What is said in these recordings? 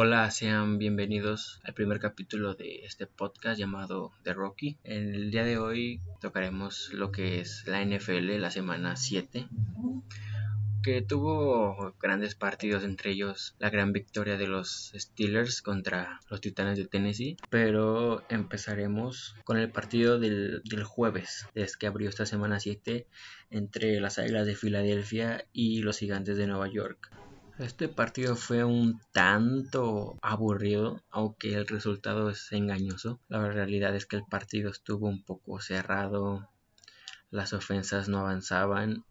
Hola, sean bienvenidos al primer capítulo de este podcast llamado The Rocky. En el día de hoy tocaremos lo que es la NFL, la semana 7, que tuvo grandes partidos, entre ellos la gran victoria de los Steelers contra los Titanes de Tennessee. Pero empezaremos con el partido del, jueves, desde que abrió esta semana 7 entre las Águilas de Filadelfia y los Gigantes de Nueva York. Este partido fue un tanto aburrido, aunque el resultado es engañoso. La realidad es que el partido estuvo un poco cerrado, las ofensas no avanzaban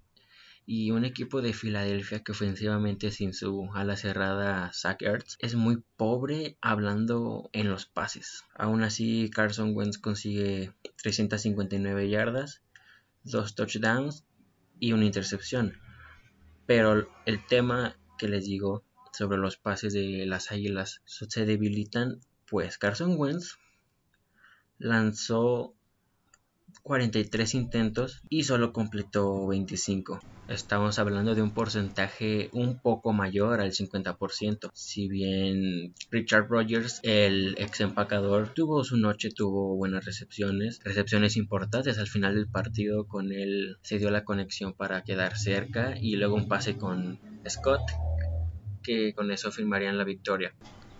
y un equipo de Filadelfia que ofensivamente sin su ala cerrada Zach Ertz es muy pobre hablando en los pases. Aún así Carson Wentz consigue 359 yardas, dos touchdowns y una intercepción. Pero el tema que les digo sobre los pases de las águilas se debilitan, pues Carson Wentz lanzó 43 intentos y solo completó 25. Estamos hablando de un porcentaje un poco mayor al 50%. Si bien Richard Rogers, el ex empacador, tuvo su noche, tuvo buenas recepciones, recepciones importantes al final del partido, con él se dio la conexión para quedar cerca y luego un pase con Scott que con eso firmarían la victoria.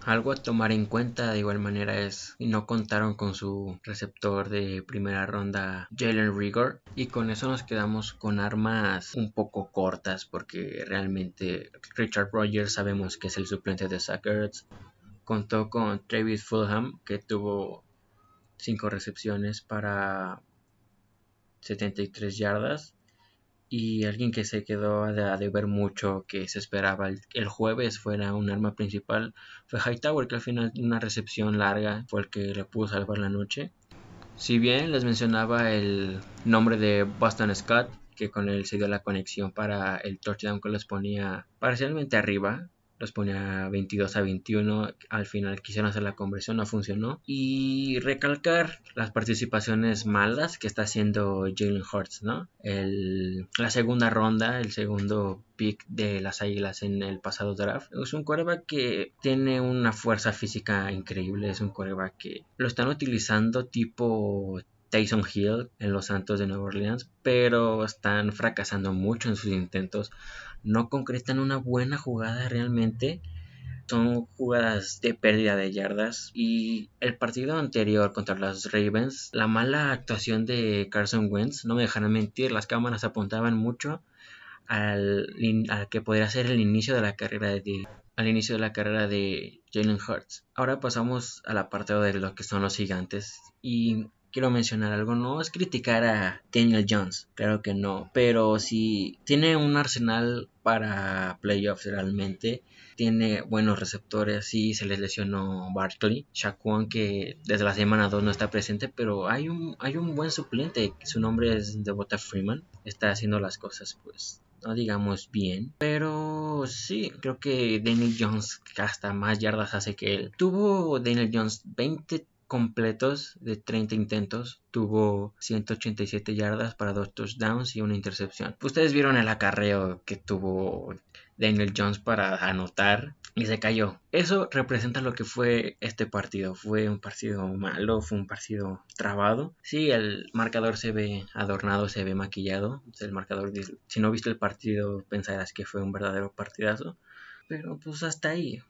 Algo a tomar en cuenta de igual manera es no contaron con su receptor de primera ronda Jalen Rigor y con eso nos quedamos con armas un poco cortas porque realmente Richard Rogers sabemos que es el suplente de Sackers. Contó con Travis Fulham que tuvo 5 recepciones para 73 yardas y alguien que se quedó a de, ver mucho que se esperaba el, jueves fuera un arma principal fue Hightower que al final una recepción larga fue el que le pudo salvar la noche. Si bien les mencionaba el nombre de Boston Scott que con él se dio la conexión para el touchdown que les ponía parcialmente arriba los ponía 22 a 21. Al final quisieron hacer la conversión, no funcionó. Y recalcar las participaciones malas que está haciendo Jalen Hurts, ¿no? El, la segunda ronda, el segundo pick de las Águilas en el pasado draft. Es un coreback que tiene una fuerza física increíble. Es un coreback que lo están utilizando tipo Tyson Hill en los Santos de Nueva Orleans, pero están fracasando mucho en sus intentos. No concretan una buena jugada realmente. Son jugadas de pérdida de yardas. Y el partido anterior contra los Ravens, la mala actuación de Carson Wentz, no me dejarán mentir, las cámaras apuntaban mucho al, que podría ser el inicio de la carrera de al inicio de la carrera de Jalen Hurts. Ahora pasamos a la parte de lo que son los gigantes y quiero mencionar algo, no es criticar a Daniel Jones, claro que no, pero si tiene un arsenal para playoffs realmente, tiene buenos receptores, sí se les lesionó Barkley, Shaquan que desde la semana 2 no está presente, pero hay un, hay un buen suplente, su nombre es Devota Freeman, está haciendo las cosas pues no digamos bien, pero sí, creo que Daniel Jones hasta más yardas hace que él. Tuvo Daniel Jones 20 completos de 30 intentos, tuvo 187 yardas para dos touchdowns y una intercepción. Ustedes vieron el acarreo que tuvo Daniel Jones para anotar y se cayó. Eso representa lo que fue este partido. Fue un partido malo, fue un partido trabado. Sí, el marcador se ve adornado, se ve maquillado. El marcador, si no viste el partido, pensarás que fue un verdadero partidazo. Pero pues hasta ahí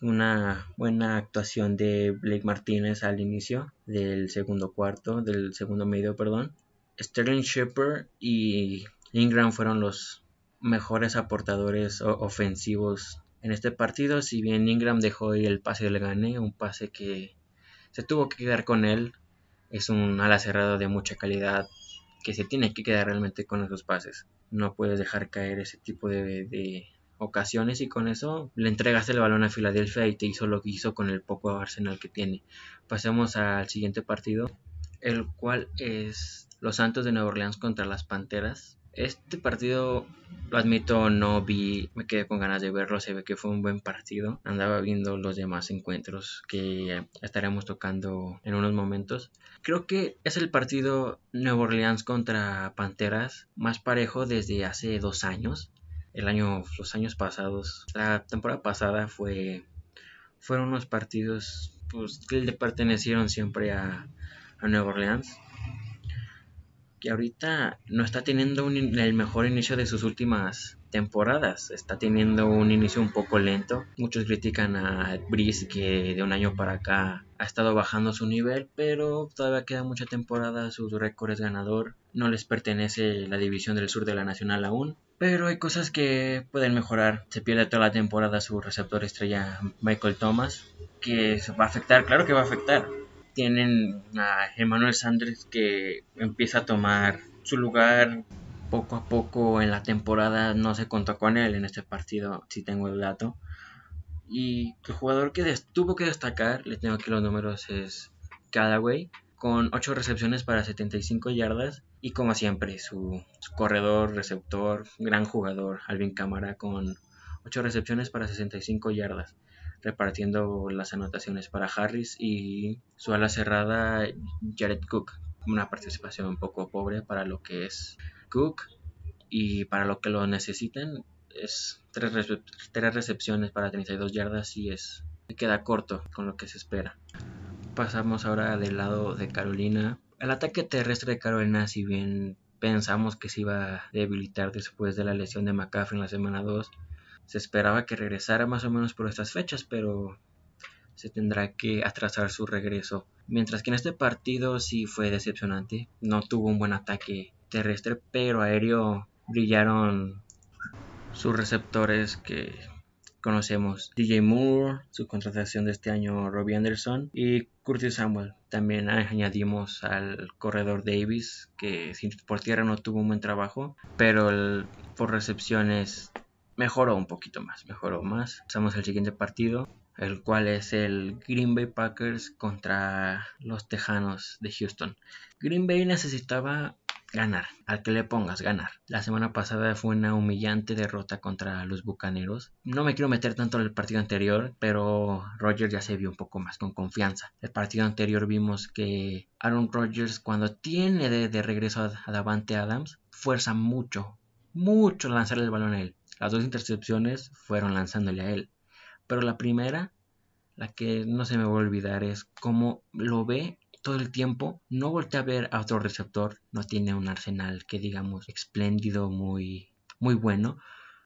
una buena actuación de Blake Martínez al inicio del segundo cuarto, del segundo medio, perdón. Sterling Shepard y Ingram fueron los mejores aportadores ofensivos en este partido. Si bien Ingram dejó ir el pase del gane, un pase que se tuvo que quedar con él. Es un ala cerrada de mucha calidad que se tiene que quedar realmente con esos pases. No puedes dejar caer ese tipo de, ocasiones y con eso le entregaste el balón a Filadelfia y te hizo lo que hizo con el poco arsenal que tiene. Pasemos al siguiente partido, el cual es los Santos de Nueva Orleans contra las Panteras. Este partido, lo admito, no vi, me quedé con ganas de verlo, se ve que fue un buen partido. Andaba viendo los demás encuentros que estaremos tocando en unos momentos. Creo que es el partido Nueva Orleans contra Panteras más parejo desde hace dos años el año, los años pasados. La temporada pasada fue fueron unos partidos pues, que le pertenecieron siempre a, a Nueva Orleans que ahorita no está teniendo el mejor inicio de sus últimas temporadas. Está teniendo un inicio un poco lento. Muchos critican a Breeze que de un año para acá ha estado bajando su nivel, pero todavía queda mucha temporada. Su récord es ganador. No les pertenece la división del sur de la Nacional aún. Pero hay cosas que pueden mejorar. Se pierde toda la temporada su receptor estrella Michael Thomas, que va a afectar, claro que va a afectar tienen a Emmanuel Sanders que empieza a tomar su lugar poco a poco en la temporada. No se contó con él en este partido, si tengo el dato. Y el jugador que tuvo que destacar, le tengo aquí los números, es Callaway, con 8 recepciones para 75 yardas. Y como siempre, su, corredor, receptor, gran jugador, Alvin Cámara, con 8 recepciones para 65 yardas repartiendo las anotaciones para Harris y su ala cerrada Jared Cook. Una participación un poco pobre para lo que es Cook y para lo que lo necesiten es tres, recepciones para 32 yardas y es queda corto con lo que se espera. Pasamos ahora del lado de Carolina. El ataque terrestre de Carolina, si bien pensamos que se iba a debilitar después de la lesión de McCaffrey en la semana 2, se esperaba que regresara más o menos por estas fechas, pero se tendrá que atrasar su regreso. Mientras que en este partido sí fue decepcionante, no tuvo un buen ataque terrestre, pero aéreo brillaron sus receptores que conocemos. DJ Moore, su contratación de este año Robbie Anderson y Curtis Samuel. También añadimos al corredor Davis, que por tierra no tuvo un buen trabajo, pero por recepciones mejoró un poquito más, mejoró más. Pasamos al siguiente partido, el cual es el Green Bay Packers contra los Tejanos de Houston. Green Bay necesitaba ganar, al que le pongas ganar. La semana pasada fue una humillante derrota contra los Bucaneros. No me quiero meter tanto en el partido anterior, pero Rodgers ya se vio un poco más con confianza. El partido anterior vimos que Aaron Rodgers cuando tiene de, regreso a, a Davante Adams, fuerza mucho, mucho lanzar el balón a él. Las dos intercepciones fueron lanzándole a él. Pero la primera, la que no se me va a olvidar, es cómo lo ve todo el tiempo. No voltea a ver a otro receptor. No tiene un arsenal que digamos espléndido, muy, muy bueno.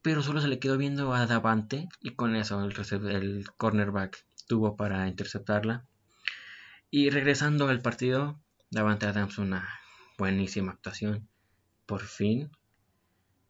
Pero solo se le quedó viendo a Davante y con eso el, el cornerback tuvo para interceptarla. Y regresando al partido, Davante Adams una buenísima actuación. Por fin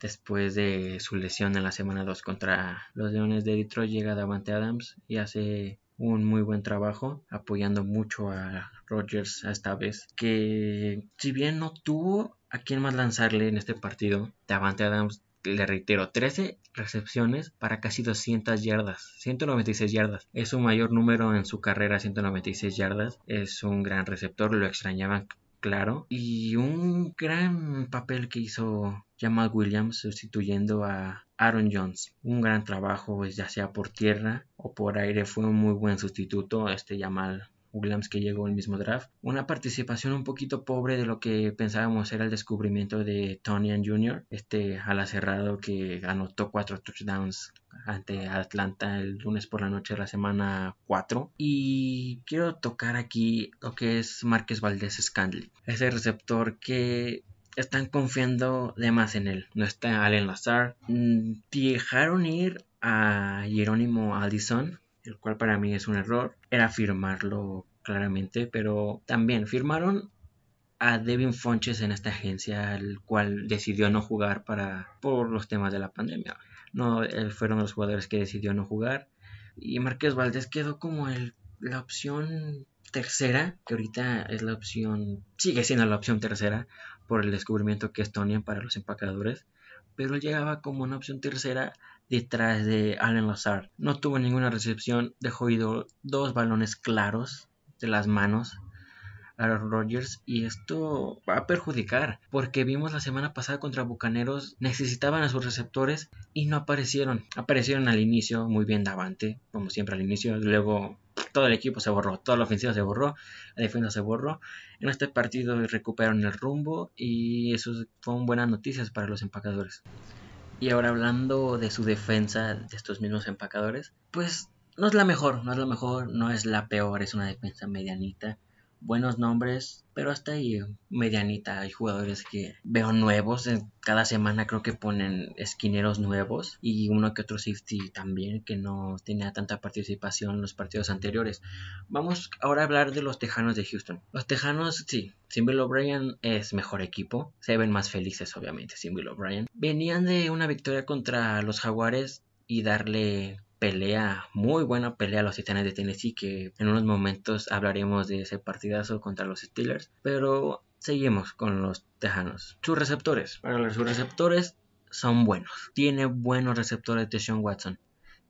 Después de su lesión en la semana 2 contra los Leones de Detroit, llega Davante Adams y hace un muy buen trabajo apoyando mucho a Rodgers esta vez que si bien no tuvo a quien más lanzarle en este partido Davante Adams le reitero 13 recepciones para casi 200 yardas 196 yardas. Es su mayor número en su carrera 196 yardas. Es un gran receptor lo extrañaban claro. Y un gran papel que hizo Jamal Williams sustituyendo a Aaron Jones. Un gran trabajo, pues, ya sea por tierra o por aire, fue un muy buen sustituto este Jamal Williams que llegó el mismo draft. Una participación un poquito pobre de lo que pensábamos era el descubrimiento de Tony Jr., este ala cerrado que anotó cuatro touchdowns ante Atlanta el lunes por la noche de la semana 4. Y quiero tocar aquí lo que es Márquez Valdés Scandley, ese receptor que están confiando de más en él. No está Allen Lazar. Mm, dejaron ir a Jerónimo Addison, el cual para mí es un error. Era firmarlo claramente, pero también firmaron a Devin Fonches en esta agencia, el cual decidió no jugar para por los temas de la pandemia. No, él fueron los jugadores que decidió no jugar. Y Márquez Valdés quedó como el, la opción tercera, que ahorita es la opción, sigue siendo la opción tercera por el descubrimiento que es Tony para los empacadores, pero llegaba como una opción tercera detrás de Allen Lazard. No tuvo ninguna recepción, dejó ido dos balones claros de las manos Aaron Rodgers y esto va a perjudicar porque vimos la semana pasada contra Bucaneros necesitaban a sus receptores y no aparecieron aparecieron al inicio muy bien Davante como siempre al inicio luego todo el equipo se borró toda la ofensiva se borró la defensa se borró. En este partido recuperaron el rumbo y eso fueron buenas noticias para los empacadores. Y ahora hablando de su defensa de estos mismos empacadores pues no es la mejor, no es la mejor, no es la peor, es una defensa medianita buenos nombres, pero hasta ahí medianita. Hay jugadores que veo nuevos. Cada semana creo que ponen esquineros nuevos y uno que otro safety también que no tenía tanta participación en los partidos anteriores. Vamos ahora a hablar de los Tejanos de Houston. Los Tejanos, sí, sin Bill O'Brien es mejor equipo. Se ven más felices, obviamente, sin Bill O'Brien. Venían de una victoria contra los Jaguares y darle pelea, muy buena pelea a los Titanes de Tennessee, que en unos momentos hablaremos de ese partidazo contra los Steelers, pero seguimos con los Tejanos. Sus receptores, para sus receptores son buenos. Tiene buenos receptores de Sean Watson.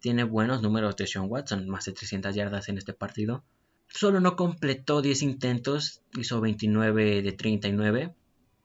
Tiene buenos números de Sean Watson, más de 300 yardas en este partido. Solo no completó 10 intentos, hizo 29 de 39.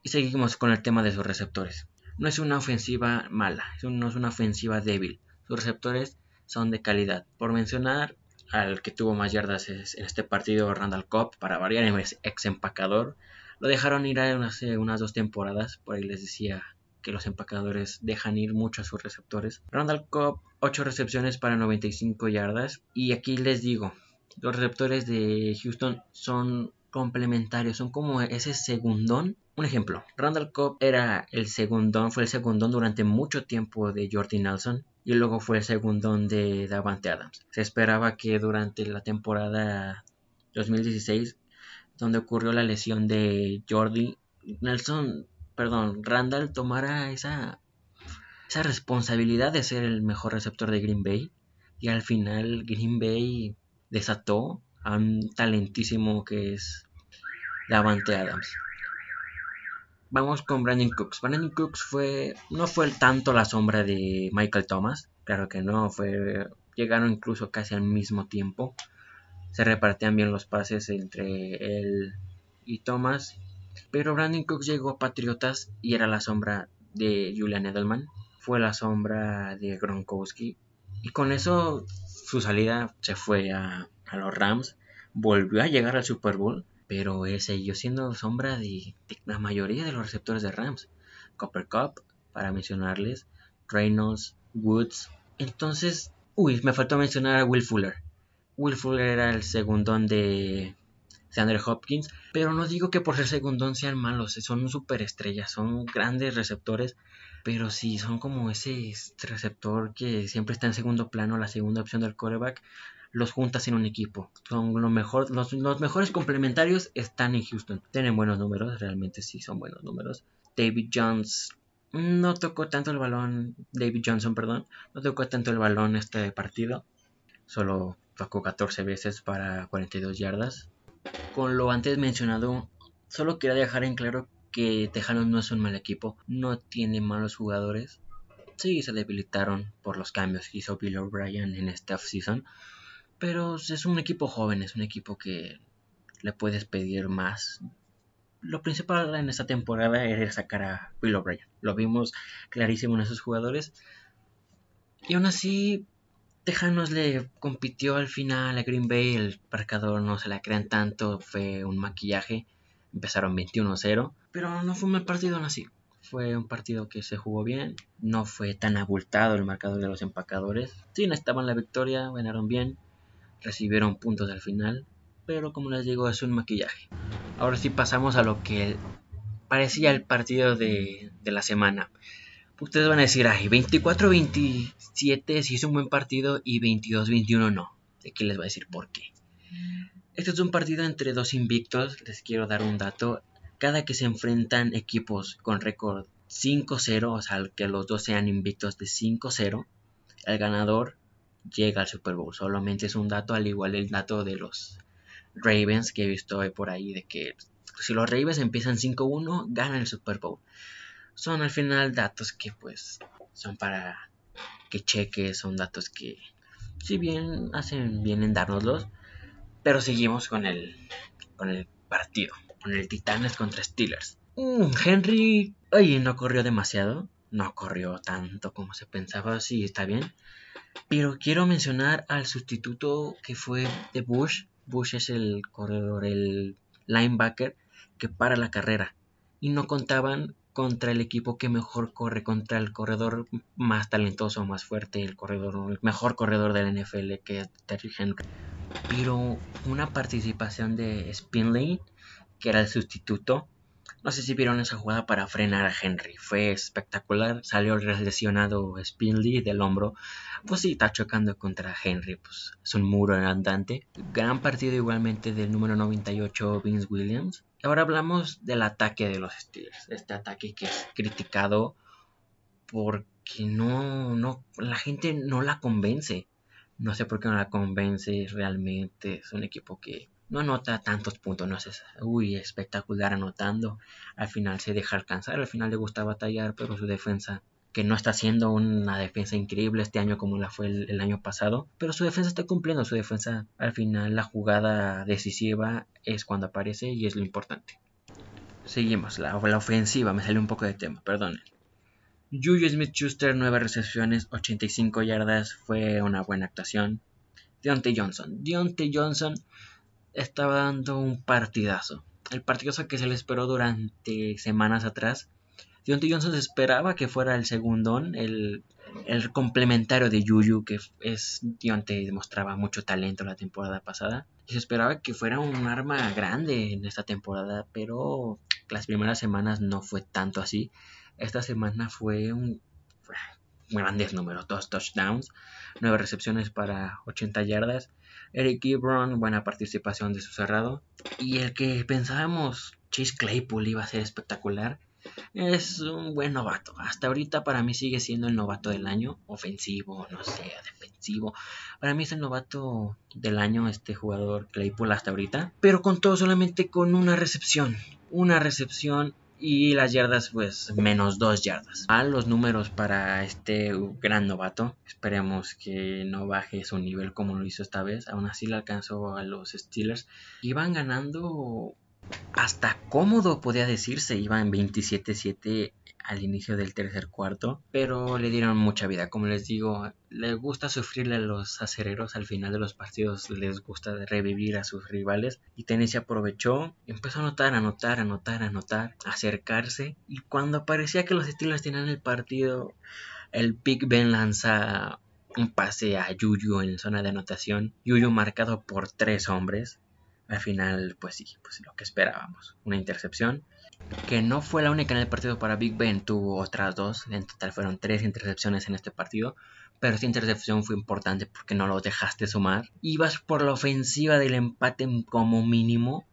Y seguimos con el tema de sus receptores. No es una ofensiva mala, no es una ofensiva débil. Sus receptores son de calidad. Por mencionar al que tuvo más yardas en este partido, Randall Cobb, para variar, es ex empacador. Lo dejaron ir hace unas dos temporadas, por ahí les decía que los empacadores dejan ir mucho a sus receptores. Randall Cobb, 8 recepciones para 95 yardas. Y aquí les digo, los receptores de Houston son complementarios, son como ese segundón. Un ejemplo, Randall Cobb era el segundón, fue el segundón durante mucho tiempo de Jordi Nelson y luego fue el segundo de Davante Adams. Se esperaba que durante la temporada 2016, donde ocurrió la lesión de Jordi, Nelson, perdón, Randall tomara esa, esa responsabilidad de ser el mejor receptor de Green Bay y al final Green Bay desató a un talentísimo que es Davante Adams. Vamos con Brandon Cooks. Brandon Cooks fue no fue tanto la sombra de Michael Thomas, claro que no, fue llegaron incluso casi al mismo tiempo. Se repartían bien los pases entre él y Thomas, pero Brandon Cooks llegó a Patriotas y era la sombra de Julian Edelman, fue la sombra de Gronkowski y con eso su salida se fue a, a los Rams, volvió a llegar al Super Bowl pero él siguió siendo sombra de, la mayoría de los receptores de Rams. Copper Cup, para mencionarles, Reynolds, Woods. Entonces, uy, me faltó mencionar a Will Fuller. Will Fuller era el segundón de Andrew Hopkins, pero no digo que por ser segundón sean malos, son superestrellas, son grandes receptores, pero sí son como ese receptor que siempre está en segundo plano, la segunda opción del quarterback, los juntas en un equipo. Son lo mejor, los, mejores complementarios están en Houston. Tienen buenos números, realmente sí son buenos números. David Jones no tocó tanto el balón, David Johnson, perdón, no tocó tanto el balón este partido. Solo tocó 14 veces para 42 yardas. Con lo antes mencionado, solo quería dejar en claro que Tejanos no es un mal equipo, no tiene malos jugadores. Sí, se debilitaron por los cambios que hizo Bill O'Brien en esta offseason, pero es un equipo joven, es un equipo que le puedes pedir más. Lo principal en esta temporada era sacar a Bill O'Brien. Lo vimos clarísimo en esos jugadores. Y aún así, Tejanos le compitió al final a Green Bay. El marcador no se la crean tanto, fue un maquillaje. Empezaron 21-0, pero no fue un mal partido aún así. Fue un partido que se jugó bien, no fue tan abultado el marcador de los empacadores. Sí, necesitaban la victoria, ganaron bien, recibieron puntos al final, pero como les digo es un maquillaje. Ahora sí pasamos a lo que parecía el partido de, la semana. Ustedes van a decir, ay, 24-27 sí es un buen partido y 22-21 no. Aquí les voy a decir por qué. Este es un partido entre dos invictos, les quiero dar un dato. Cada que se enfrentan equipos con récord 5-0, o sea, que los dos sean invictos de 5-0, el ganador llega al Super Bowl. Solamente es un dato, al igual el dato de los Ravens que he visto por ahí, de que si los Ravens empiezan 5-1, ganan el Super Bowl. Son al final datos que pues son para que cheques, son datos que si bien hacen bien en dárnoslos, pero seguimos con el, con el partido, con el Titanes contra Steelers. Mm, Henry, oye, no corrió demasiado, no corrió tanto como se pensaba, sí, está bien. Pero quiero mencionar al sustituto que fue de Bush. Bush es el corredor, el linebacker que para la carrera. Y no contaban contra el equipo que mejor corre, contra el corredor más talentoso, más fuerte, el corredor, el mejor corredor del NFL que es Terry Henry. Pero una participación de Spinley, que era el sustituto, no sé si vieron esa jugada para frenar a Henry. Fue espectacular. Salió lesionado Spinley del hombro. Pues sí, está chocando contra Henry. Pues es un muro andante. Gran partido igualmente del número 98 Vince Williams. Ahora hablamos del ataque de los Steelers. Este ataque que es criticado porque no, no, la gente no la convence. No sé por qué no la convence realmente. Es un equipo que no anota tantos puntos, no es uy, espectacular anotando. Al final se deja alcanzar, al final le gusta batallar, pero su defensa, que no está haciendo una defensa increíble este año como la fue el, año pasado, pero su defensa está cumpliendo, su defensa al final la jugada decisiva es cuando aparece y es lo importante. Seguimos, la, la ofensiva, me salió un poco de tema, perdonen. Juju Smith-Schuster, 9 recepciones, 85 yardas, fue una buena actuación. Deontay Johnson. Deontay Johnson estaba dando un partidazo. El partidazo que se le esperó durante semanas atrás. Deontay Johnson se esperaba que fuera el segundón, el, el complementario de Yuyu, que es Deontay demostraba mucho talento la temporada pasada. Y se esperaba que fuera un arma grande en esta temporada, pero las primeras semanas no fue tanto así. Esta semana fue un grandes números, dos touchdowns, nueve recepciones para 80 yardas Eric Ebron, buena participación de su cerrado. Y el que pensábamos Chase Claypool iba a ser espectacular, es un buen novato. Hasta ahorita para mí sigue siendo el novato del año, ofensivo, no sé, defensivo. Para mí es el novato del año este jugador Claypool hasta ahorita. Pero con todo solamente con una recepción. Una recepción y las yardas pues menos dos yardas. A los números para este gran novato. Esperemos que no baje su nivel como lo hizo esta vez. Aún así le alcanzó a los Steelers. Iban ganando hasta cómodo podía decirse. Iban 27-7 al inicio del tercer cuarto, pero le dieron mucha vida. Como les digo, les gusta sufrirle a los acereros al final de los partidos, les gusta revivir a sus rivales. Y Tennessee aprovechó, empezó a anotar, anotar, anotar, anotar, acercarse. Y cuando parecía que los Steelers tenían el partido, el Big Ben lanza un pase a Yuyu en zona de anotación. Yuyu marcado por tres hombres. Al final, pues sí, pues lo que esperábamos. Una intercepción que no fue la única en el partido para Big Ben, tuvo otras dos, en total fueron tres intercepciones en este partido, pero esta intercepción fue importante porque no lo dejaste sumar. Ibas por la ofensiva del empate como mínimo,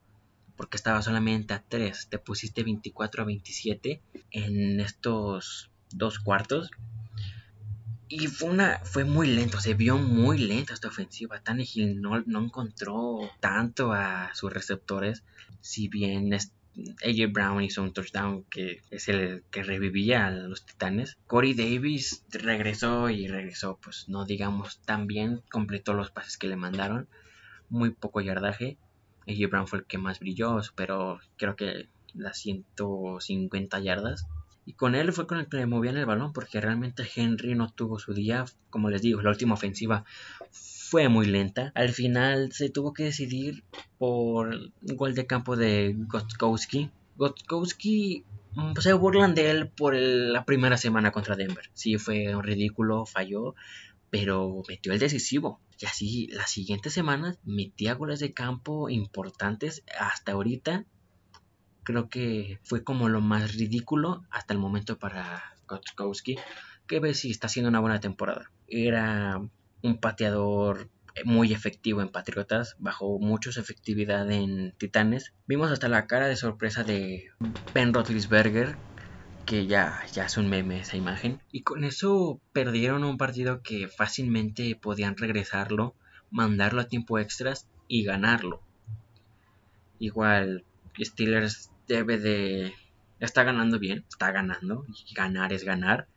porque estaba solamente a 3, te pusiste 24 a 27 en estos dos cuartos. Y fue, una, fue muy lento, se vio muy lenta esta ofensiva. Tannehill no, no encontró tanto a sus receptores, si bien AJ Brown hizo un touchdown que es el que revivía a los Titanes. Corey Davis regresó y regresó, pues no digamos tan bien, completó los pases que le mandaron. Muy poco yardaje. AJ Brown fue el que más brilló, superó creo que las 150 yardas. Y con él fue con el que le movían el balón porque realmente Henry no tuvo su día. Como les digo, la última ofensiva fue muy lenta. Al final se tuvo que decidir por un gol de campo de Gotkowski. Gotkowski mm, se burlan de él por la primera semana contra Denver. Sí, fue un ridículo, falló, pero metió el decisivo. Y así las siguientes semanas metía goles de campo importantes. Hasta ahorita creo que fue como lo más ridículo hasta el momento para Gotkowski. Que ve si está haciendo una buena temporada. Era un pateador muy efectivo en Patriotas, bajó mucho su efectividad en Titanes. Vimos hasta la cara de sorpresa de Ben Roethlisberger, que ya, ya es un meme esa imagen. Y con eso perdieron un partido que fácilmente podían regresarlo, mandarlo a tiempo extras y ganarlo. Igual, Steelers debe de... Está ganando bien, está ganando, y ganar es ganar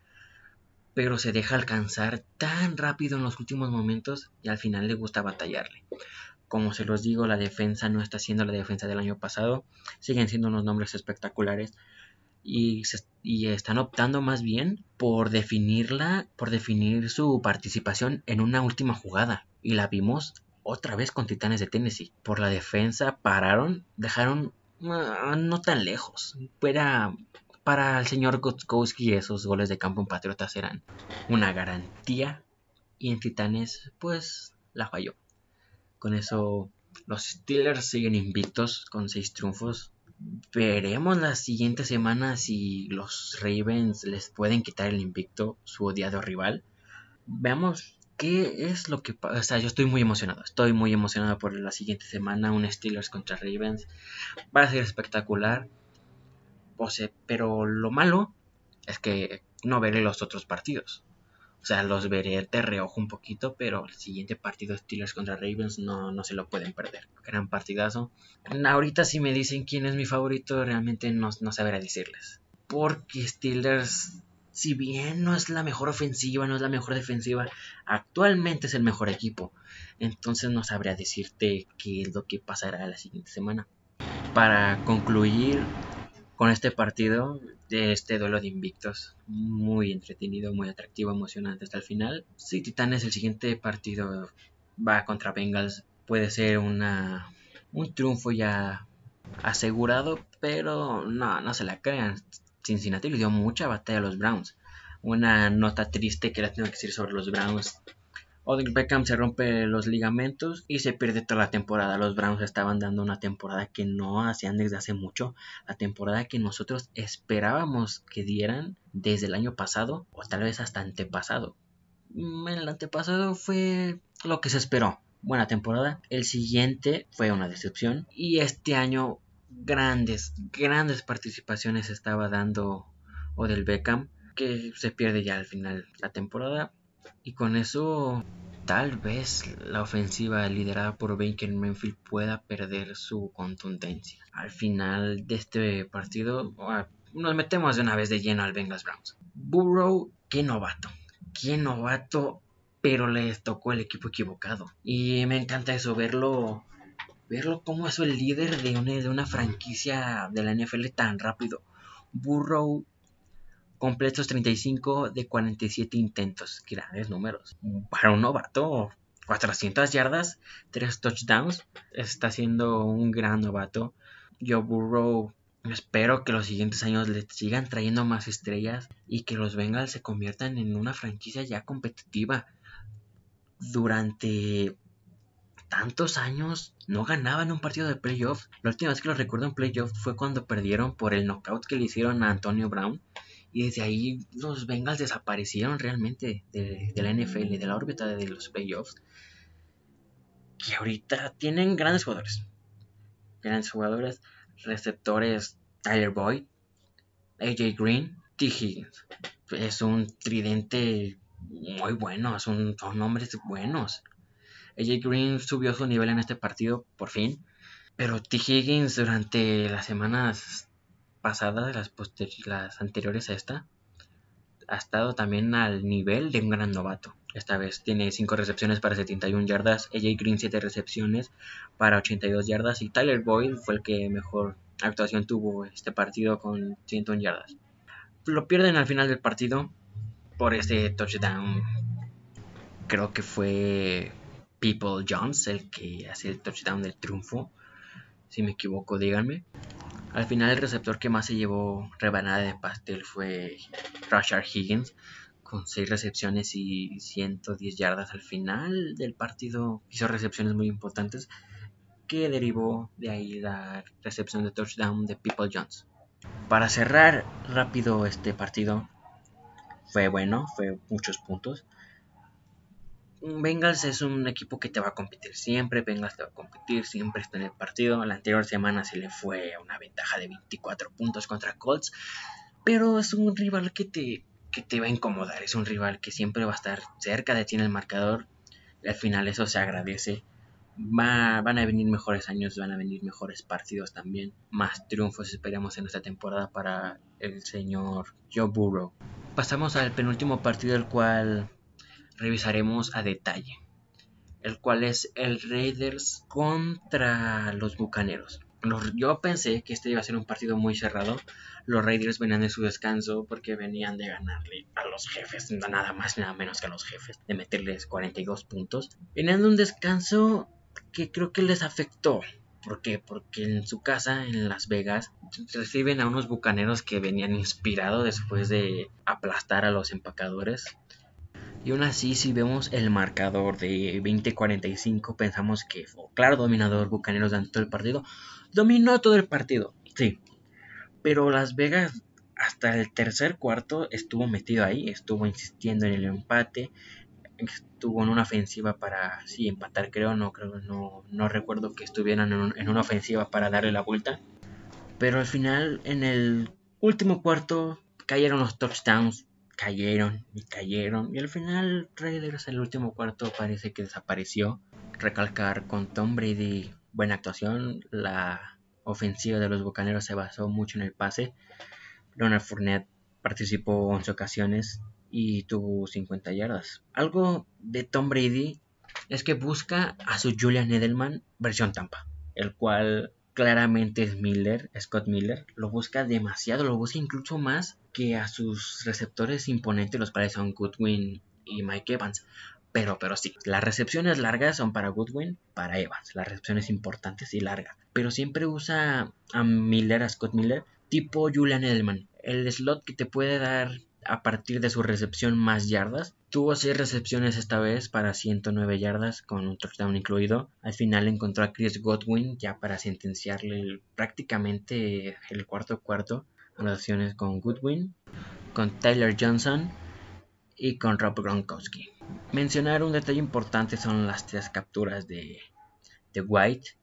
pero se deja alcanzar tan rápido en los últimos momentos y al final le gusta batallarle. Como se los digo, la defensa no está siendo la defensa del año pasado, siguen siendo unos nombres espectaculares y, y están optando más bien por definirla, por definir su participación en una última jugada. Y la vimos otra vez con Titanes de Tennessee. Por la defensa pararon, dejaron no tan lejos. Fuera para el señor Gotkowski esos goles de campo en Patriotas eran una garantía y en Titanes pues la falló. Con eso los Steelers siguen invictos con seis triunfos. Veremos la siguiente semana si los Ravens les pueden quitar el invicto, su odiado rival. Veamos qué es lo que pasa. O sea, yo estoy muy emocionado. Estoy muy emocionado por la siguiente semana. Un Steelers contra Ravens. Va a ser espectacular. O sea, pero lo malo es que no veré los otros partidos. O sea, los veré de reojo un poquito, pero el siguiente partido Steelers contra Ravens no, no se lo pueden perder. Gran partidazo. Ahorita si me dicen quién es mi favorito, realmente no, no sabré decirles. Porque Steelers, si bien no es la mejor ofensiva, no es la mejor defensiva, actualmente es el mejor equipo. Entonces no sabría decirte qué es lo que pasará la siguiente semana. Para concluir, con este partido, de este duelo de invictos. Muy entretenido, muy atractivo, emocionante hasta el final. Si Titanes el siguiente partido va contra Bengals, puede ser una, un triunfo ya asegurado, pero no, no se la crean. Cincinnati le dio mucha batalla a los Browns. Una nota triste que les tengo que decir sobre los Browns Odell Beckham se rompe los ligamentos y se pierde toda la temporada. Los Browns estaban dando una temporada que no hacían desde hace mucho. La temporada que nosotros esperábamos que dieran desde el año pasado o tal vez hasta antepasado. Mm, el antepasado fue lo que se esperó. Buena temporada. El siguiente fue una decepción. Y este año grandes, grandes participaciones estaba dando Odell Beckham. Que se pierde ya al final la temporada y con eso, tal vez la ofensiva liderada por Baker Mayfield pueda perder su contundencia. Al final de este partido, ah, nos metemos de una vez de lleno al Bengals Browns. Burrow, qué novato, qué novato, pero les tocó el equipo equivocado. Y me encanta eso, verlo verlo como es el líder de una, de una franquicia de la NFL tan rápido. Burrow completos 35 de 47 intentos. Grandes números. Para un novato, 400 yardas, 3 touchdowns. Está siendo un gran novato. Joe Burrow, espero que los siguientes años le sigan trayendo más estrellas y que los Bengals se conviertan en una franquicia ya competitiva. Durante tantos años no ganaban un partido de playoff. La última vez que lo recuerdo en playoff fue cuando perdieron por el knockout que le hicieron a Antonio Brown. Y desde ahí los Bengals desaparecieron realmente de, la NFL, de la órbita de los playoffs. Que ahorita tienen grandes jugadores. Grandes jugadores, receptores Tyler Boyd, AJ Green, T. Higgins. Es un tridente muy bueno, son, son hombres buenos. AJ Green subió su nivel en este partido, por fin. Pero T. Higgins durante las semanas pasada, las, las anteriores a esta, ha estado también al nivel de un gran novato. Esta vez tiene 5 recepciones para 71 yardas, AJ Green 7 recepciones para 82 yardas y Tyler Boyd fue el que mejor actuación tuvo este partido con 101 yardas. Lo pierden al final del partido por este touchdown. Creo que fue People Jones el que hace el touchdown del triunfo. Si me equivoco, díganme. Al final el receptor que más se llevó rebanada de pastel fue Rashard Higgins con 6 recepciones y 110 yardas al final del partido. Hizo recepciones muy importantes que derivó de ahí la recepción de touchdown de People Jones. Para cerrar rápido este partido, fue bueno, fue muchos puntos. Bengals es un equipo que te va a competir siempre, Bengals te va a competir, siempre está en el partido. La anterior semana se le fue una ventaja de 24 puntos contra Colts, pero es un rival que te, que te va a incomodar, es un rival que siempre va a estar cerca de ti en el marcador. al final eso se agradece. van a venir mejores años, van a venir mejores partidos también, más triunfos esperamos en esta temporada para el señor Joe Burrow. Pasamos al penúltimo partido, el cual revisaremos a detalle, el cual es el Raiders contra los Bucaneros. yo pensé que este iba a ser un partido muy cerrado. Los Raiders venían de su descanso porque venían de ganarle a los jefes, nada más nada menos que a los jefes, de meterles 42 puntos. Venían de un descanso que creo que les afectó ¿Por qué? Porque en su casa, en Las Vegas, reciben a unos bucaneros que venían inspirados después de aplastar a los empacadores. Y aún así, si vemos el marcador de 20-45, pensamos que fue claro dominador Bucaneros durante todo el partido. Dominó todo el partido, sí. Pero Las Vegas hasta el tercer cuarto estuvo metido ahí, estuvo insistiendo en el empate, estuvo en una ofensiva para sí empatar creo no creo no, no recuerdo que estuvieran en, una ofensiva para darle la vuelta pero al final en el último cuarto cayeron los touchdowns cayeron y cayeron. Y al final Raiders el último cuarto parece que desapareció. Recalcar con Tom Brady buena actuación. La ofensiva de los Bucaneros se basó mucho en el pase. Leonard Fournette participó 11 ocasiones y tuvo 50 yardas. Algo de Tom Brady es que busca a su Julian Edelman versión Tampa, el cual claramente es Miller, Scott Miller, lo busca demasiado, lo busca incluso más que a sus receptores imponentes, los cuales son Goodwin y Mike Evans. Pero, pero sí, las recepciones largas son para Goodwin, para Evans, las recepciones importantes y largas. Pero siempre usa a Miller, a Scott Miller, tipo Julian Edelman, el slot que te puede dar a partir de su recepción más yardas. Tuvo 6 recepciones esta vez para 109 yardas con un touchdown incluido. Al final encontró a Chris Godwin ya para sentenciarle prácticamente el cuarto cuarto. Anotaciones con Goodwin, con Tyler Johnson y con Rob Gronkowski. Mencionar un detalle importante son las tres capturas de, de White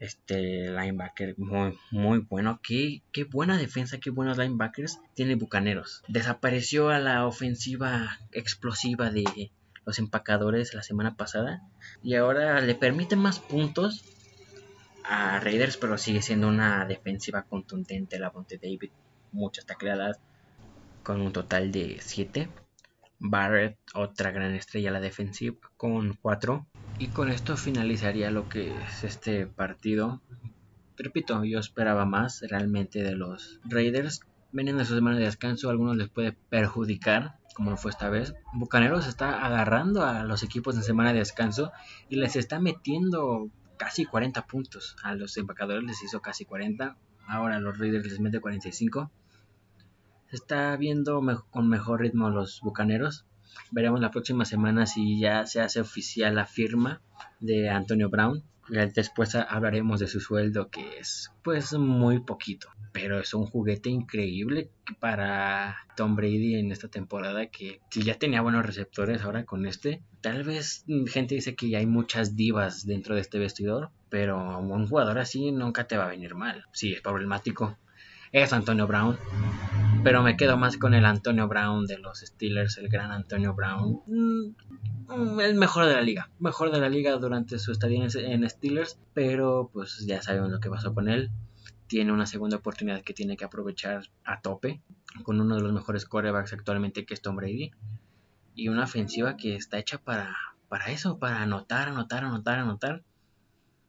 este linebacker muy, muy bueno. Qué, qué buena defensa, qué buenos linebackers tiene Bucaneros. Desapareció a la ofensiva explosiva de los empacadores la semana pasada y ahora le permite más puntos a Raiders, pero sigue siendo una defensiva contundente. La Ponte David, muchas tacleadas con un total de 7. Barrett, otra gran estrella la defensiva, con 4. Y con esto finalizaría lo que es este partido. Repito, yo esperaba más realmente de los Raiders. Vienen de su semana de descanso, a algunos les puede perjudicar, como fue esta vez. Bucaneros está agarrando a los equipos en semana de descanso y les está metiendo casi 40 puntos. A los empacadores les hizo casi 40. Ahora a los Raiders les mete 45. Se está viendo con mejor ritmo los Bucaneros. Veremos la próxima semana si ya se hace oficial la firma de Antonio Brown. Después hablaremos de su sueldo que es pues muy poquito. Pero es un juguete increíble para Tom Brady en esta temporada que si ya tenía buenos receptores ahora con este. Tal vez gente dice que ya hay muchas divas dentro de este vestidor. Pero un jugador así nunca te va a venir mal. Sí, es problemático. Es Antonio Brown pero me quedo más con el Antonio Brown de los Steelers, el gran Antonio Brown. Mm, el mejor de la liga, mejor de la liga durante su estadía en Steelers, pero pues ya sabemos lo que pasó con él. Tiene una segunda oportunidad que tiene que aprovechar a tope con uno de los mejores quarterbacks actualmente que es Tom Brady y una ofensiva que está hecha para, para eso, para anotar, anotar, anotar, anotar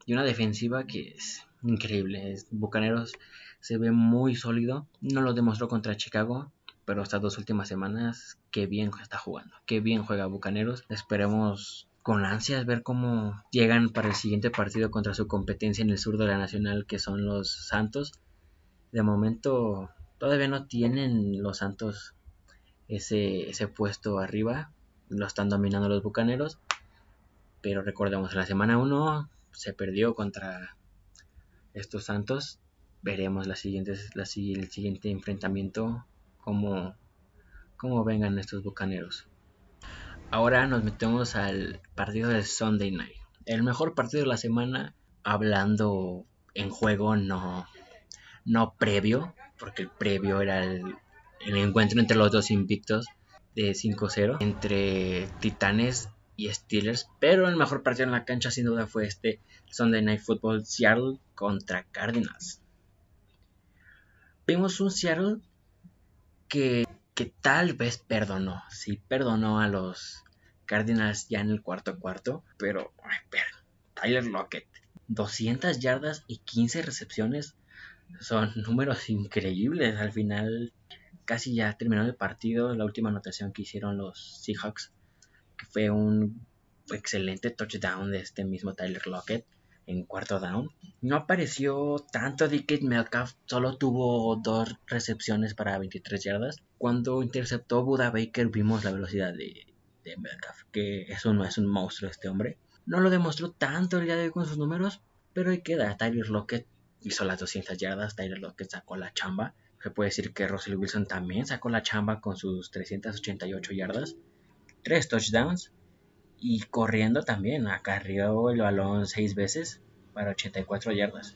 y una defensiva que es increíble. Bucaneros se ve muy sólido. No lo demostró contra Chicago, pero estas dos últimas semanas, qué bien está jugando, qué bien juega Bucaneros. Esperemos con ansias ver cómo llegan para el siguiente partido contra su competencia en el sur de la Nacional, que son los Santos. De momento todavía no tienen los Santos ese, ese puesto arriba, lo están dominando los Bucaneros. Pero recordemos, la semana 1 se perdió contra estos Santos veremos las siguientes, la, el siguiente enfrentamiento, cómo, cómo vengan estos bucaneros. Ahora nos metemos al partido de Sunday Night. El mejor partido de la semana, hablando en juego, no, no previo, porque el previo era el, el encuentro entre los dos invictos de 5-0, entre Titanes y Steelers, pero el mejor partido en la cancha sin duda fue este Sunday Night Football Seattle contra Cardinals vimos un Seattle que, que tal vez perdonó, sí perdonó a los Cardinals ya en el cuarto cuarto, pero, Tyler Lockett, 200 yardas y 15 recepciones son números increíbles. Al final, casi ya terminó el partido, la última anotación que hicieron los Seahawks, fue un excelente touchdown de este mismo Tyler Lockett. En cuarto down. No apareció tanto DK Metcalf, solo tuvo dos recepciones para 23 yardas. Cuando interceptó Buda Baker vimos la velocidad de, de Metcalf, que eso no es un monstruo este hombre. No lo demostró tanto el día de hoy con sus números, pero ahí queda. Tyler Lockett hizo las 200 yardas, Tyler Lockett sacó la chamba. Se puede decir que Russell Wilson también sacó la chamba con sus 388 yardas. Tres touchdowns. Y corriendo también, acarrió el balón seis veces para 84 yardas.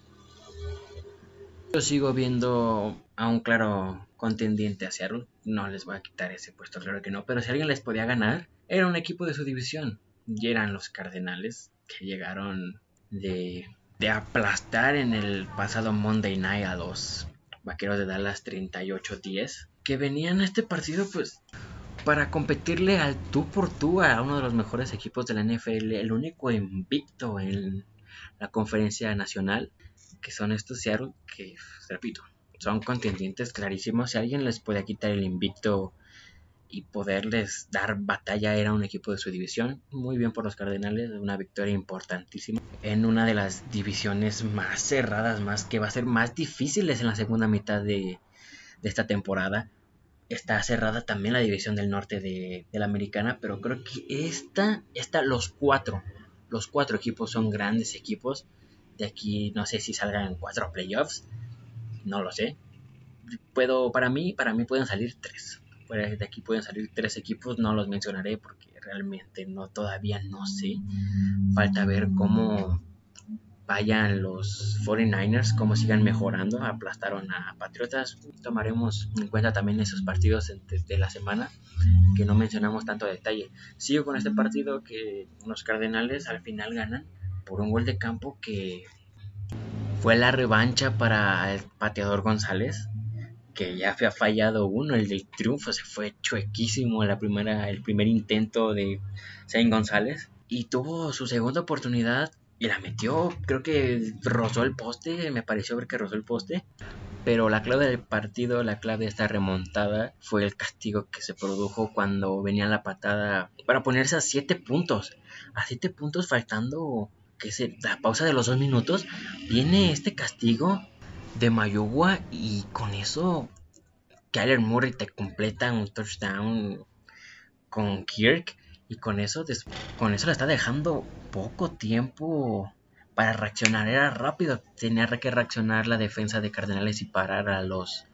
Yo sigo viendo a un claro contendiente a Seattle. No les voy a quitar ese puesto, claro que no. Pero si alguien les podía ganar, era un equipo de su división. Y eran los Cardenales, que llegaron de, de aplastar en el pasado Monday Night a los Vaqueros de Dallas 38-10. Que venían a este partido, pues, para competirle al tú por tú a uno de los mejores equipos de la NFL, el único invicto en la conferencia nacional, que son estos Seattle, que, repito, son contendientes clarísimos. Si alguien les puede quitar el invicto y poderles dar batalla, era un equipo de su división. Muy bien por los Cardenales, una victoria importantísima en una de las divisiones más cerradas, más que va a ser más difíciles en la segunda mitad de esta temporada está cerrada también la división del norte de, la americana, pero creo que esta, esta, los cuatro, los cuatro equipos son grandes equipos. De aquí no sé si salgan cuatro playoffs, no lo sé. Puedo, para mí, para mí pueden salir tres. De aquí pueden salir tres equipos, no los mencionaré porque realmente no, todavía no sé. Falta ver cómo vayan los 49ers, cómo sigan mejorando, aplastaron a Patriotas. Tomaremos en cuenta también esos partidos de la semana que no mencionamos tanto detalle. Sigo con este partido que los Cardenales al final ganan por un gol de campo que fue la revancha para el pateador González que ya ha fallado uno, el del triunfo se fue chuequísimo la primera, el primer intento de Zane González y tuvo su segunda oportunidad y la metió, creo que rozó el poste, me pareció ver que rozó el poste. Pero la clave del partido, la clave de esta remontada fue el castigo que se produjo cuando venía la patada para ponerse a 7 puntos. A 7 puntos faltando que se, la pausa de los 2 minutos. Viene este castigo de Mayugua y con eso Kyler Murray te completa un touchdown con Kirk y con eso, con eso le está dejando poco tiempo para reaccionar. Era rápido. Tenía que reaccionar la defensa de Cardenales y parar a los,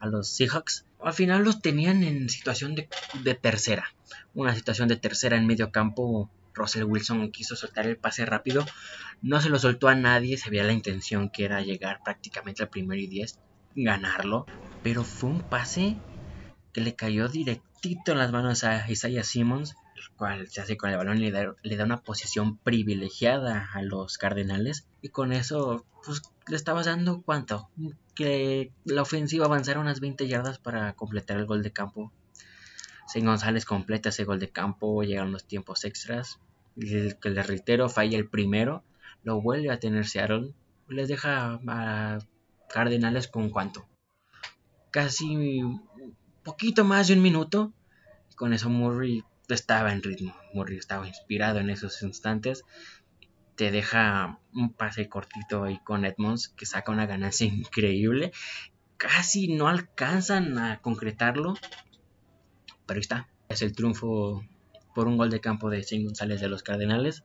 a los Seahawks. Al final los tenían en situación de, de tercera. Una situación de tercera en medio campo. Russell Wilson quiso soltar el pase rápido. No se lo soltó a nadie. Se veía la intención que era llegar prácticamente al primero y diez. Ganarlo. Pero fue un pase que le cayó directito en las manos a Isaiah Simmons cual se hace con el balón y le da, una posición privilegiada a los Cardenales. Y con eso, pues le estabas dando cuánto? Que la ofensiva avanzara unas 20 yardas para completar el gol de campo. Sin González completa ese gol de campo, llegan los tiempos extras. Y que les reitero, falla el primero, lo vuelve a tener Seattle. Les deja a Cardenales con cuánto? Casi poquito más de un minuto. Con eso Murray estaba en ritmo, Murray estaba inspirado en esos instantes. Te deja un pase cortito ahí con Edmonds que saca una ganancia increíble. Casi no alcanzan a concretarlo, pero ahí está. Es el triunfo por un gol de campo de Sin González de los Cardenales.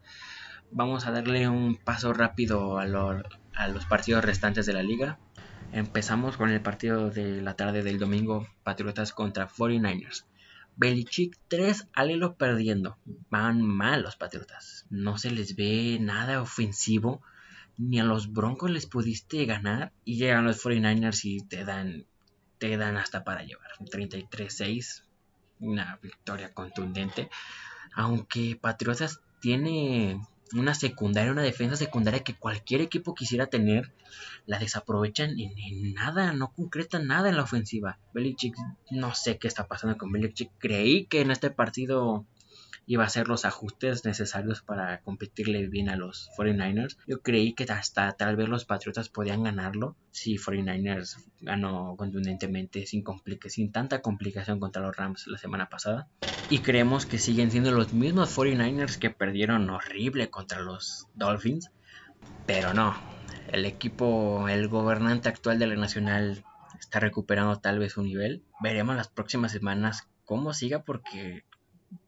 Vamos a darle un paso rápido a, a los partidos restantes de la liga. Empezamos con el partido de la tarde del domingo, Patriotas contra 49ers. Belichick 3 al perdiendo. Van mal los Patriotas. No se les ve nada ofensivo. Ni a los Broncos les pudiste ganar. Y llegan los 49ers y te dan, te dan hasta para llevar. 33-6. Una victoria contundente. Aunque Patriotas tiene una secundaria, una defensa secundaria que cualquier equipo quisiera tener, la desaprovechan en, nada, no concretan nada en la ofensiva. Belichick, no sé qué está pasando con Belichick. Creí que en este partido iba a hacer los ajustes necesarios para competirle bien a los 49ers. Yo creí que hasta tal vez los Patriotas podían ganarlo si 49ers ganó contundentemente sin, sin tanta complicación contra los Rams la semana pasada. Y creemos que siguen siendo los mismos 49ers que perdieron horrible contra los Dolphins. Pero no, el equipo, el gobernante actual de la Nacional está recuperando tal vez su nivel. Veremos las próximas semanas cómo siga porque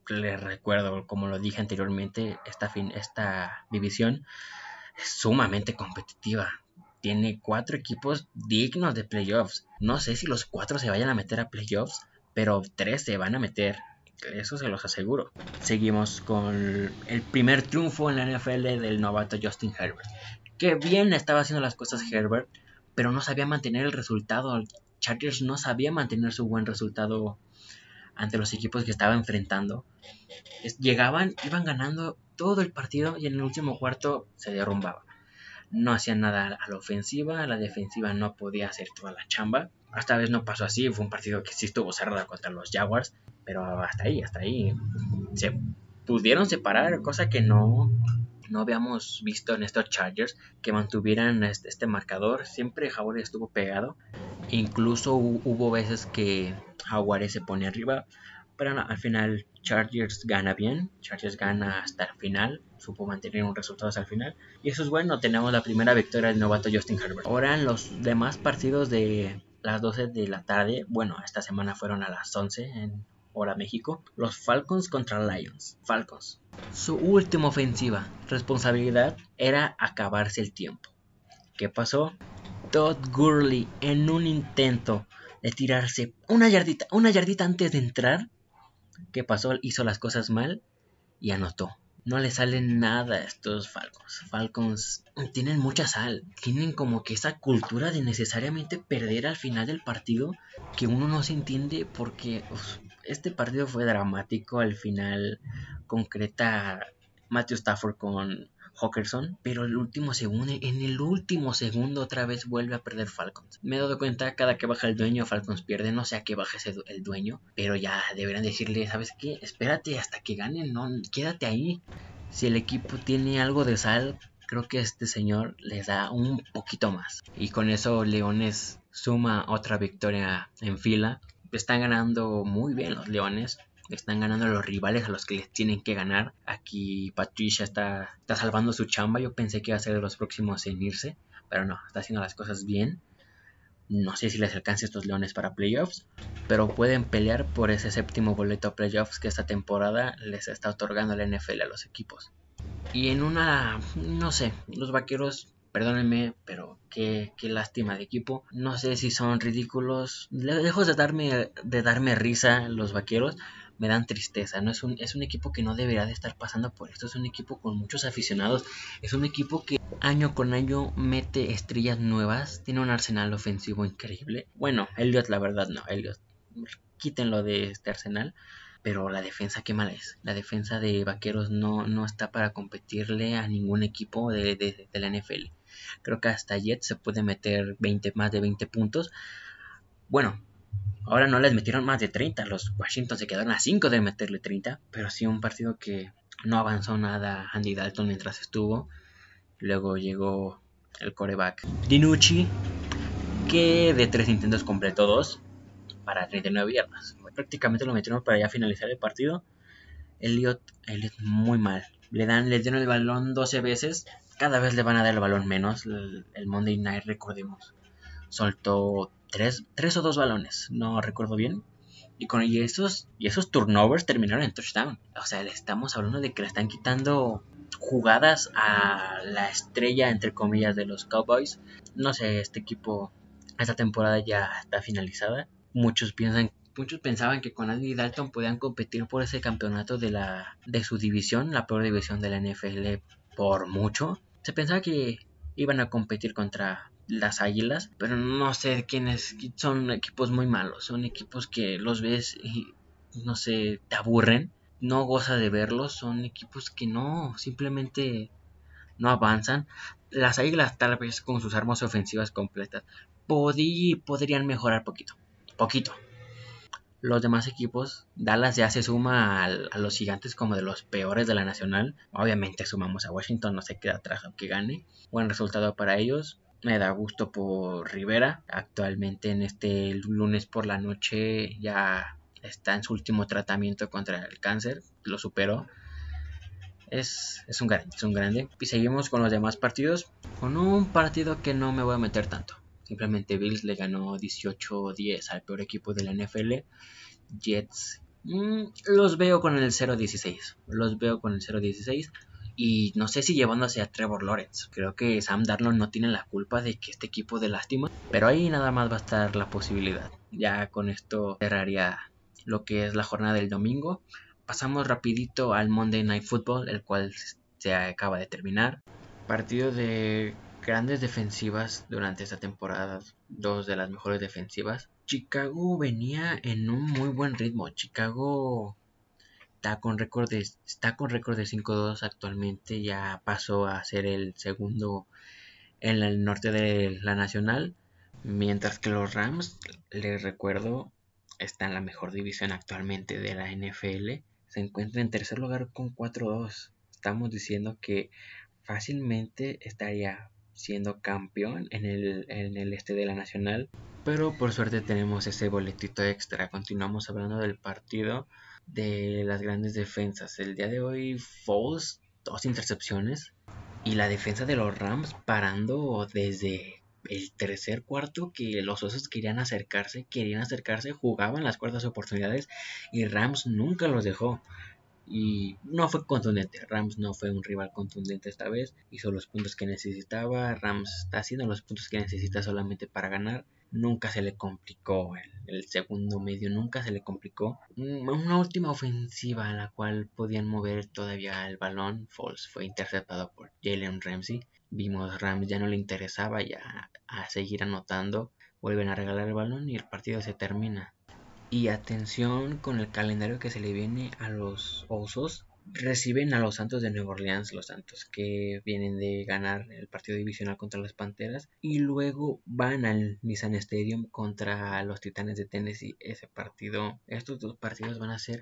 les recuerdo, como lo dije anteriormente, esta, fin, esta división es sumamente competitiva. Tiene cuatro equipos dignos de playoffs. No sé si los cuatro se vayan a meter a playoffs, pero tres se van a meter. Eso se los aseguro. Seguimos con el primer triunfo en la NFL del novato Justin Herbert. Que bien estaba haciendo las cosas Herbert, pero no sabía mantener el resultado. Chargers no sabía mantener su buen resultado ante los equipos que estaba enfrentando. llegaban, iban ganando todo el partido y en el último cuarto se derrumbaba. No hacían nada a la ofensiva, la defensiva no podía hacer toda la chamba. Esta vez no pasó así, fue un partido que sí estuvo cerrado contra los Jaguars, pero hasta ahí, hasta ahí. Se pudieron separar, cosa que no, no habíamos visto en estos Chargers que mantuvieran este, este marcador. Siempre Jaguares estuvo pegado. Incluso hubo veces que Jaguares se pone arriba. Pero al final Chargers gana bien. Chargers gana hasta el final. Supo mantener un resultado hasta el final. Y eso es bueno. Tenemos la primera victoria del novato Justin Herbert. Ahora en los demás partidos de las 12 de la tarde. Bueno, esta semana fueron a las 11 en hora México. Los Falcons contra Lions. Falcons. Su última ofensiva, responsabilidad, era acabarse el tiempo. ¿Qué pasó? Todd Gurley en un intento de tirarse una yardita, una yardita antes de entrar. ¿Qué pasó? Hizo las cosas mal y anotó. No le sale nada a estos Falcons. Falcons tienen mucha sal. Tienen como que esa cultura de necesariamente perder al final del partido que uno no se entiende porque este partido fue dramático. Al final concreta Matthew Stafford con Hawkerson, pero el último segundo, en el último segundo otra vez vuelve a perder Falcons. Me he dado cuenta cada que baja el dueño Falcons pierde, no sé a qué baja el dueño, pero ya deberían decirle, ¿sabes qué? Espérate hasta que ganen, no, quédate ahí. Si el equipo tiene algo de sal, creo que este señor les da un poquito más. Y con eso Leones suma otra victoria en fila. Están ganando muy bien los Leones están ganando los rivales a los que les tienen que ganar. Aquí Patricia está, está salvando su chamba. Yo pensé que iba a ser de los próximos en irse, pero no, está haciendo las cosas bien. No sé si les alcance estos leones para playoffs, pero pueden pelear por ese séptimo boleto a playoffs que esta temporada les está otorgando la NFL a los equipos. Y en una, no sé, los vaqueros perdónenme, pero qué, qué, lástima de equipo. No sé si son ridículos. Lejos de darme, de darme risa los vaqueros, me dan tristeza. ¿no? Es, un, es un equipo que no debería de estar pasando por esto. Es un equipo con muchos aficionados. Es un equipo que año con año mete estrellas nuevas. Tiene un arsenal ofensivo increíble. Bueno, Elliot la verdad no. Elliot, quítenlo de este arsenal. Pero la defensa, qué mala es. La defensa de Vaqueros no, no está para competirle a ningún equipo de, de, de la NFL. Creo que hasta Jet se puede meter 20, más de 20 puntos. Bueno, Ahora no les metieron más de 30. Los Washington se quedaron a 5 de meterle 30. Pero sí un partido que no avanzó nada Andy Dalton mientras estuvo. Luego llegó el coreback Dinucci. Que de 3 intentos completó 2 para 39 yardas. Prácticamente lo metieron para ya finalizar el partido. Elliot, Elliot muy mal. Le dan, le dieron el balón 12 veces. Cada vez le van a dar el balón menos. El, el Monday Night, recordemos. Soltó tres, tres o dos balones, no recuerdo bien. Y con y esos, y esos turnovers terminaron en touchdown. O sea, le estamos hablando de que le están quitando jugadas a la estrella, entre comillas, de los Cowboys. No sé, este equipo, esta temporada ya está finalizada. Muchos piensan muchos pensaban que con Andy Dalton podían competir por ese campeonato de la de su división, la peor división de la NFL por mucho. Se pensaba que iban a competir contra las Águilas, pero no sé quiénes son equipos muy malos, son equipos que los ves y no sé, te aburren, no goza de verlos, son equipos que no, simplemente no avanzan. Las Águilas tal vez con sus armas ofensivas completas podrían mejorar poquito, poquito. Los demás equipos, Dallas ya se suma a, a, los gigantes como de los peores de la nacional. Obviamente sumamos a Washington, no se queda atrás aunque gane. Buen resultado para ellos me da gusto por Rivera. Actualmente en este lunes por la noche ya está en su último tratamiento contra el cáncer, lo superó. es, es un grande, es un grande. Y seguimos con los demás partidos, con un partido que no me voy a meter tanto. Simplemente Bills le ganó 18-10 al peor equipo de la NFL. Jets mm, los veo con el 0-16. Los veo con el 0-16. Y no sé si llevándose a Trevor Lawrence. Creo que Sam Darnold no tiene la culpa de que este equipo de lástima. Pero ahí nada más va a estar la posibilidad. Ya con esto cerraría lo que es la jornada del domingo. Pasamos rapidito al Monday Night Football, el cual se acaba de terminar. Partido de grandes defensivas durante esta temporada, dos de las mejores defensivas. Chicago venía en un muy buen ritmo. Chicago está con récord de, de 5-2 actualmente, ya pasó a ser el segundo en el norte de la nacional, mientras que los Rams, les recuerdo, está en la mejor división actualmente de la NFL, se encuentra en tercer lugar con 4-2. Estamos diciendo que fácilmente estaría siendo campeón en el, en el este de la nacional. Pero por suerte tenemos ese boletito extra. Continuamos hablando del partido de las grandes defensas. El día de hoy, Foles, dos intercepciones. Y la defensa de los Rams parando desde el tercer cuarto que los osos querían acercarse, querían acercarse, jugaban las cuartas oportunidades y Rams nunca los dejó. Y no fue contundente, Rams no fue un rival contundente esta vez, hizo los puntos que necesitaba, Rams está haciendo los puntos que necesita solamente para ganar, nunca se le complicó el, segundo medio, nunca se le complicó. Una última ofensiva en la cual podían mover todavía el balón, Falls fue interceptado por Jalen Ramsey Vimos Rams ya no le interesaba ya a seguir anotando. Vuelven a regalar el balón y el partido se termina. Y atención con el calendario que se le viene a los Osos. Reciben a los Santos de Nueva Orleans, los Santos que vienen de ganar el partido divisional contra las Panteras. Y luego van al Nissan Stadium contra los Titanes de Tennessee. Ese partido, estos dos partidos van a ser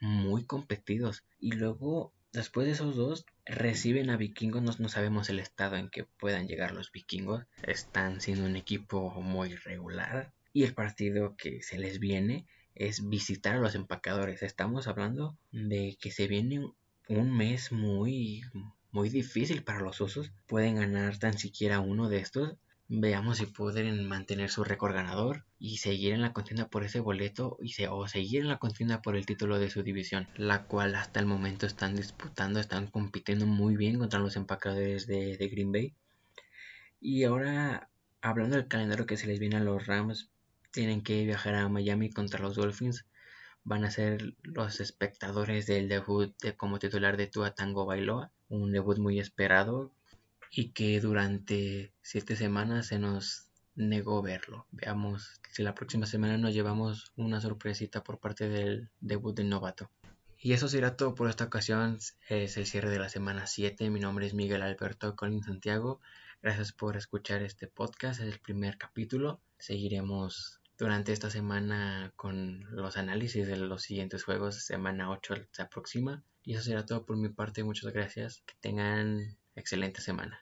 muy competidos. Y luego Después de esos dos, reciben a vikingos. No, no, sabemos el estado en que puedan llegar los vikingos. Están siendo un equipo muy regular. Y el partido que se les viene es visitar a los empacadores. Estamos hablando de que se viene un mes muy, muy difícil para los osos. Pueden ganar tan siquiera uno de estos Veamos si pueden mantener su récord ganador y seguir en la contienda por ese boleto y o seguir en la contienda por el título de su división, la cual hasta el momento están disputando, están compitiendo muy bien contra los empacadores de, de Green Bay. Y ahora, hablando del calendario que se les viene a los Rams, tienen que viajar a Miami contra los Dolphins. Van a ser los espectadores del debut de, como titular de Tua Tango Bailoa, un debut muy esperado y que durante siete semanas se nos negó verlo. Veamos si la próxima semana nos llevamos una sorpresita por parte del debut del novato. Y eso será todo por esta ocasión. Es el cierre de la semana 7. Mi nombre es Miguel Alberto Colín Santiago. Gracias por escuchar este podcast. Es el primer capítulo. Seguiremos durante esta semana con los análisis de los siguientes juegos. Semana 8 se aproxima. Y eso será todo por mi parte. Muchas gracias. Que tengan excelente semana.